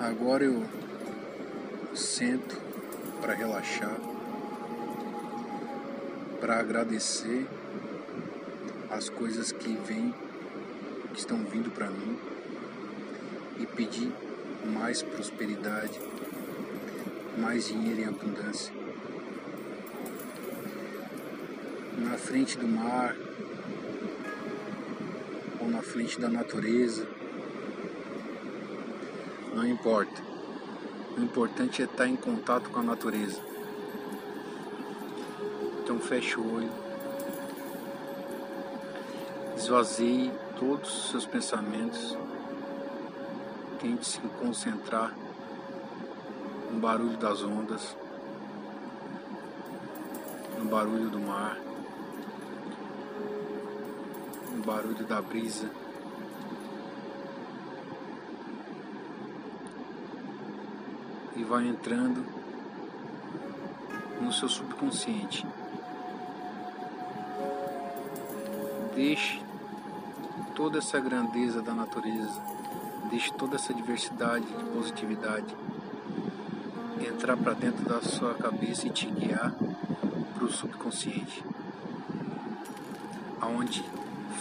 Agora eu sento para relaxar, para agradecer as coisas que vêm, que estão vindo para mim e pedir mais prosperidade, mais dinheiro em abundância. Na frente do mar ou na frente da natureza, não importa. O importante é estar em contato com a natureza. Então feche o olho. Esvazie todos os seus pensamentos. Tente se concentrar no barulho das ondas, no barulho do mar, no barulho da brisa. E vai entrando no seu subconsciente. Deixe toda essa grandeza da natureza, deixe toda essa diversidade de positividade entrar para dentro da sua cabeça e te guiar para o subconsciente, aonde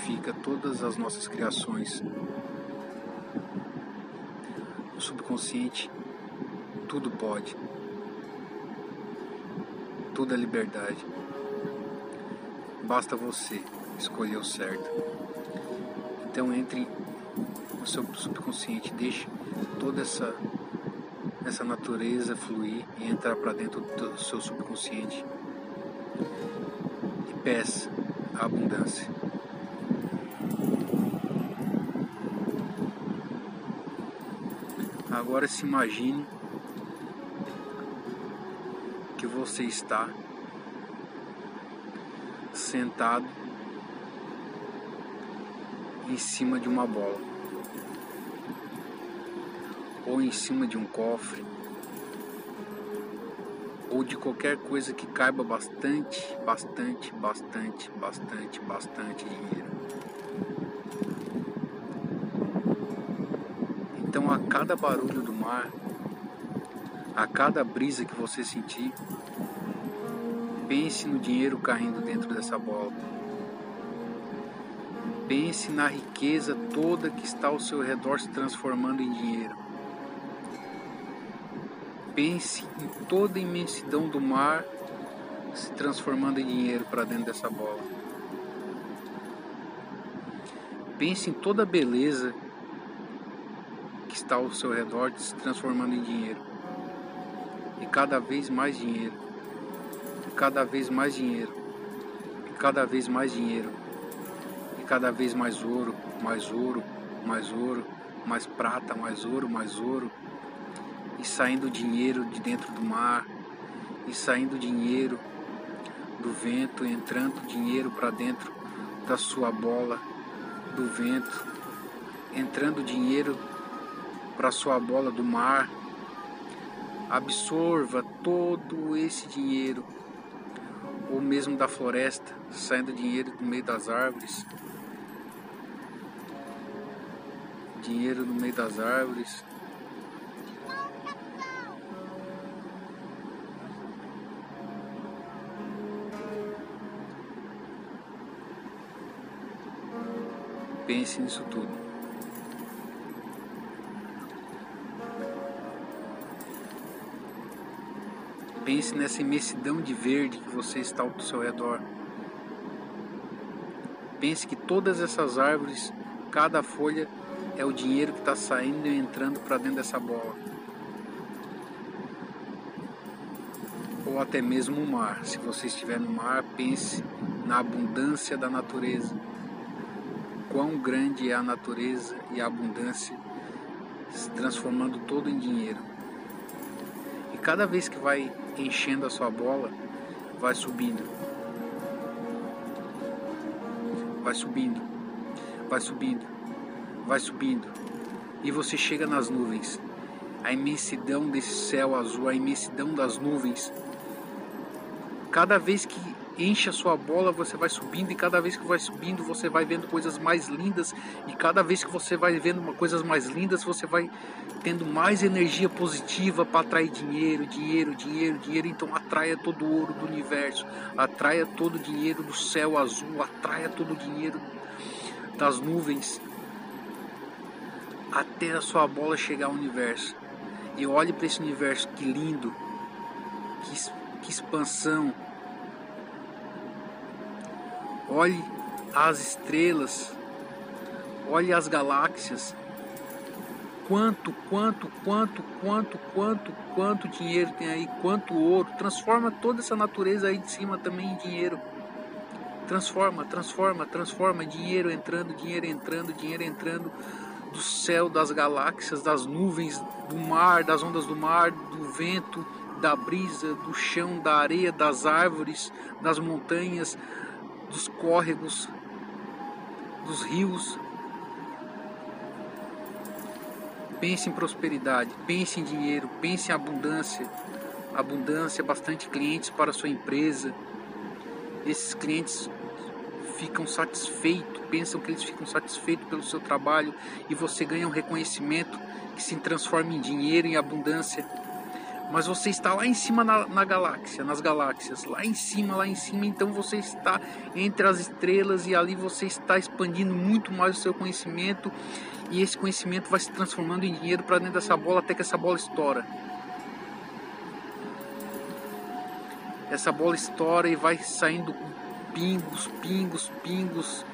fica todas as nossas criações. O subconsciente tudo pode, tudo é liberdade. Basta você escolher o certo. Então entre no seu subconsciente, deixe toda essa essa natureza fluir e entrar para dentro do seu subconsciente e peça a abundância. Agora se imagine você está sentado em cima de uma bola ou em cima de um cofre ou de qualquer coisa que caiba bastante, bastante, bastante, bastante, bastante dinheiro. Então, a cada barulho do mar, a cada brisa que você sentir, pense no dinheiro caindo dentro dessa bola. Pense na riqueza toda que está ao seu redor se transformando em dinheiro pense em toda a imensidão do mar se transformando em dinheiro para dentro dessa bola. Pense em toda a beleza que está ao seu redor se transformando em dinheiro. Cada vez mais dinheiro. E cada vez mais dinheiro. E cada vez mais dinheiro. E cada vez mais ouro, mais ouro, mais ouro, mais prata, mais ouro, mais ouro e saindo dinheiro de dentro do mar, e saindo dinheiro do vento, entrando dinheiro para dentro da sua bola do vento, entrando dinheiro para sua bola do mar. Absorva todo esse dinheiro, ou mesmo da floresta, saindo dinheiro do meio das árvores. Dinheiro no meio das árvores, Pense nisso tudo. Pense nessa imensidão de verde que você está ao seu redor. Pense que todas essas árvores, cada folha é o dinheiro que está saindo e entrando para dentro dessa bola. Ou até mesmo o mar. Se você estiver no mar, pense na abundância da natureza quão grande é a natureza e a abundância, se transformando todo em dinheiro. E cada vez que vai enchendo a sua bola, vai subindo. Vai subindo, vai subindo, vai subindo. E você chega nas nuvens. A imensidão desse céu azul, a imensidão das nuvens. Cada vez que enche a sua bola, você vai subindo e cada vez que vai subindo, você vai vendo coisas mais lindas e cada vez que você vai vendo coisas mais lindas, você vai tendo mais energia positiva para atrair dinheiro, dinheiro, dinheiro, dinheiro. Então atraia todo o ouro do universo, atraia todo o dinheiro do céu azul, atraia todo o dinheiro das nuvens até a sua bola chegar ao universo. E olhe para esse universo que lindo, que, que expansão, Olhe as estrelas, olhe as galáxias. Quanto, quanto, quanto, quanto, quanto, quanto dinheiro tem aí, quanto ouro. Transforma toda essa natureza aí de cima também em dinheiro. Transforma, transforma, transforma. Dinheiro entrando, dinheiro entrando, dinheiro entrando do céu, das galáxias, das nuvens, do mar, das ondas do mar, do vento, da brisa, do chão, da areia, das árvores, das montanhas, dos córregos, dos rios. Pense em prosperidade, pense em dinheiro, pense em abundância. Abundância, bastante clientes para a sua empresa. Esses clientes ficam satisfeitos, pensam que eles ficam satisfeitos pelo seu trabalho e você ganha um reconhecimento que se transforma em dinheiro, em abundância mas você está lá em cima na, na, galáxia, nas galáxias, lá em cima, lá em cima, então você está entre as estrelas e ali você está expandindo muito mais o seu conhecimento. E esse conhecimento vai se transformando em dinheiro para dentro dessa bola até que essa bola estoura. Essa bola estoura e vai saindo pingos, pingos, pingos,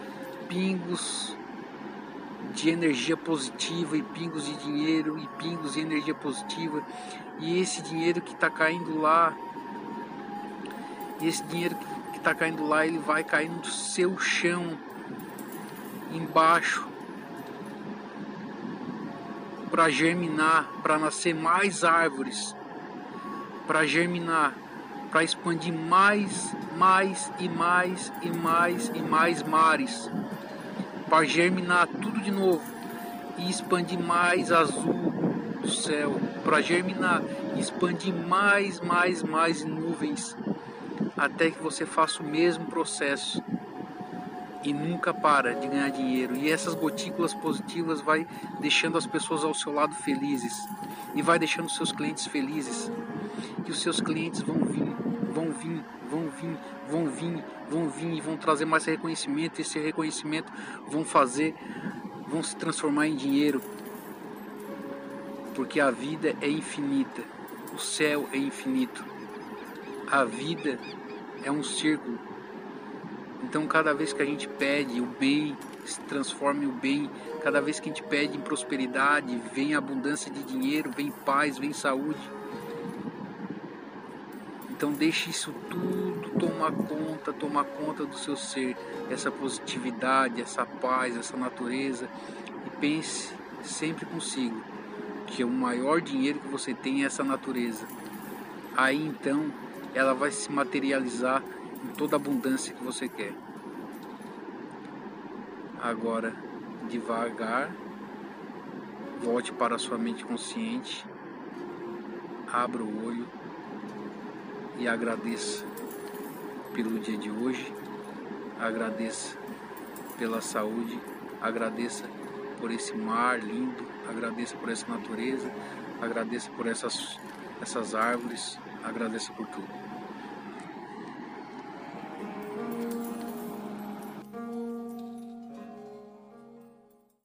pingos de energia positiva e pingos de dinheiro e pingos de energia positiva. E esse dinheiro que está caindo lá esse dinheiro que está caindo lá ele vai cair no seu chão embaixo para germinar para nascer mais árvores para germinar para expandir mais mais e mais e mais e mais mares para germinar tudo de novo e expandir mais azul do céu, para germinar e expandir mais, mais, mais nuvens, até que você faça o mesmo processo. E nunca para de ganhar dinheiro. E essas gotículas positivas vai deixando as pessoas ao seu lado felizes. E vai deixando seus clientes felizes. E os seus clientes vão vir, vão vir, vão vir, vão vir, vão vir e vão trazer mais reconhecimento. Esse reconhecimento vão fazer, vão se transformar em dinheiro. Porque a vida é infinita, o céu é infinito, a vida é um círculo. Então, cada vez que a gente pede o bem, se transforme o bem. Cada vez que a gente pede em prosperidade, vem abundância de dinheiro, vem paz, vem saúde. Então deixe isso tudo tomar conta, tomar conta do seu ser, essa positividade, essa paz, essa natureza. E pense sempre consigo que o maior dinheiro que você tem é essa natureza. Aí então ela vai se materializar em toda a abundância que você quer. Agora, devagar, volte para a sua mente consciente, abra o olho e agradeça pelo dia de hoje, agradeça pela saúde, agradeça por esse mar lindo, agradeça por essa natureza, agradeça por essas, essas árvores, agradeça por tudo.